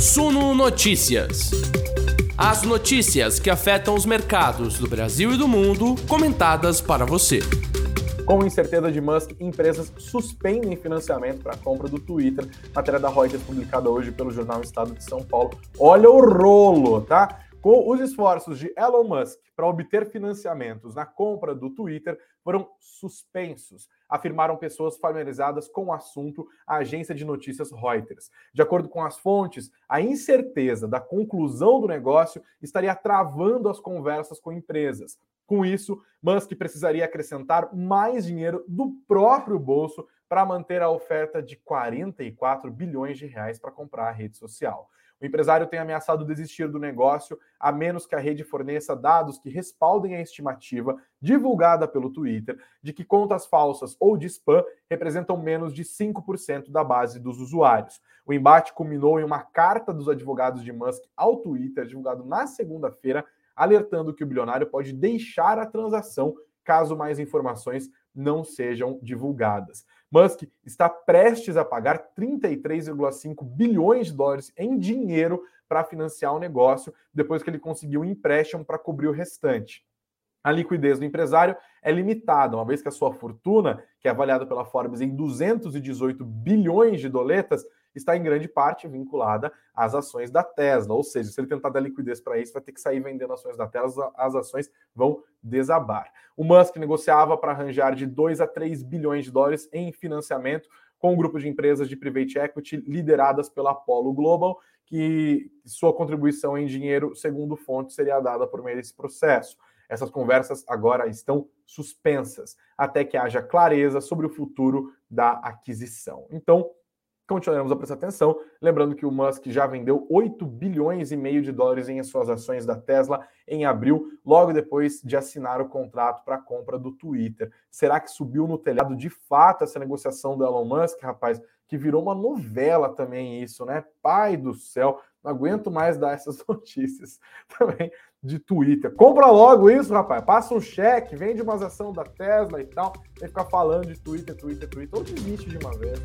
Suno Notícias. As notícias que afetam os mercados do Brasil e do mundo, comentadas para você. Com incerteza de Musk, empresas suspendem financiamento para a compra do Twitter. Matéria da Reuters publicada hoje pelo jornal Estado de São Paulo. Olha o rolo, tá? Com os esforços de Elon Musk para obter financiamentos na compra do Twitter foram suspensos, afirmaram pessoas familiarizadas com o assunto à agência de notícias Reuters. De acordo com as fontes, a incerteza da conclusão do negócio estaria travando as conversas com empresas. Com isso, Musk precisaria acrescentar mais dinheiro do próprio bolso para manter a oferta de 44 bilhões de reais para comprar a rede social. O empresário tem ameaçado desistir do negócio a menos que a rede forneça dados que respaldem a estimativa divulgada pelo Twitter de que contas falsas ou de spam representam menos de 5% da base dos usuários. O embate culminou em uma carta dos advogados de Musk ao Twitter, divulgado na segunda-feira, alertando que o bilionário pode deixar a transação caso mais informações não sejam divulgadas. Musk está prestes a pagar 33,5 bilhões de dólares em dinheiro para financiar o negócio, depois que ele conseguiu um empréstimo para cobrir o restante. A liquidez do empresário é limitada, uma vez que a sua fortuna, que é avaliada pela Forbes em 218 bilhões de doletas, está em grande parte vinculada às ações da Tesla. Ou seja, se ele tentar dar liquidez para isso, vai ter que sair vendendo ações da Tesla, as ações vão desabar. O Musk negociava para arranjar de 2 a 3 bilhões de dólares em financiamento com um grupo de empresas de private equity lideradas pela Apollo Global, que sua contribuição em dinheiro, segundo fonte, seria dada por meio desse processo. Essas conversas agora estão suspensas, até que haja clareza sobre o futuro da aquisição. Então, continuaremos a prestar atenção. Lembrando que o Musk já vendeu 8 bilhões e meio de dólares em suas ações da Tesla em abril, logo depois de assinar o contrato para a compra do Twitter. Será que subiu no telhado de fato essa negociação do Elon Musk, rapaz? Que virou uma novela também isso, né? Pai do céu, não aguento mais dar essas notícias também de Twitter. Compra logo isso, rapaz. Passa um cheque, vende umas ações da Tesla e tal, e ficar falando de Twitter, Twitter, Twitter. Ou desiste de uma vez.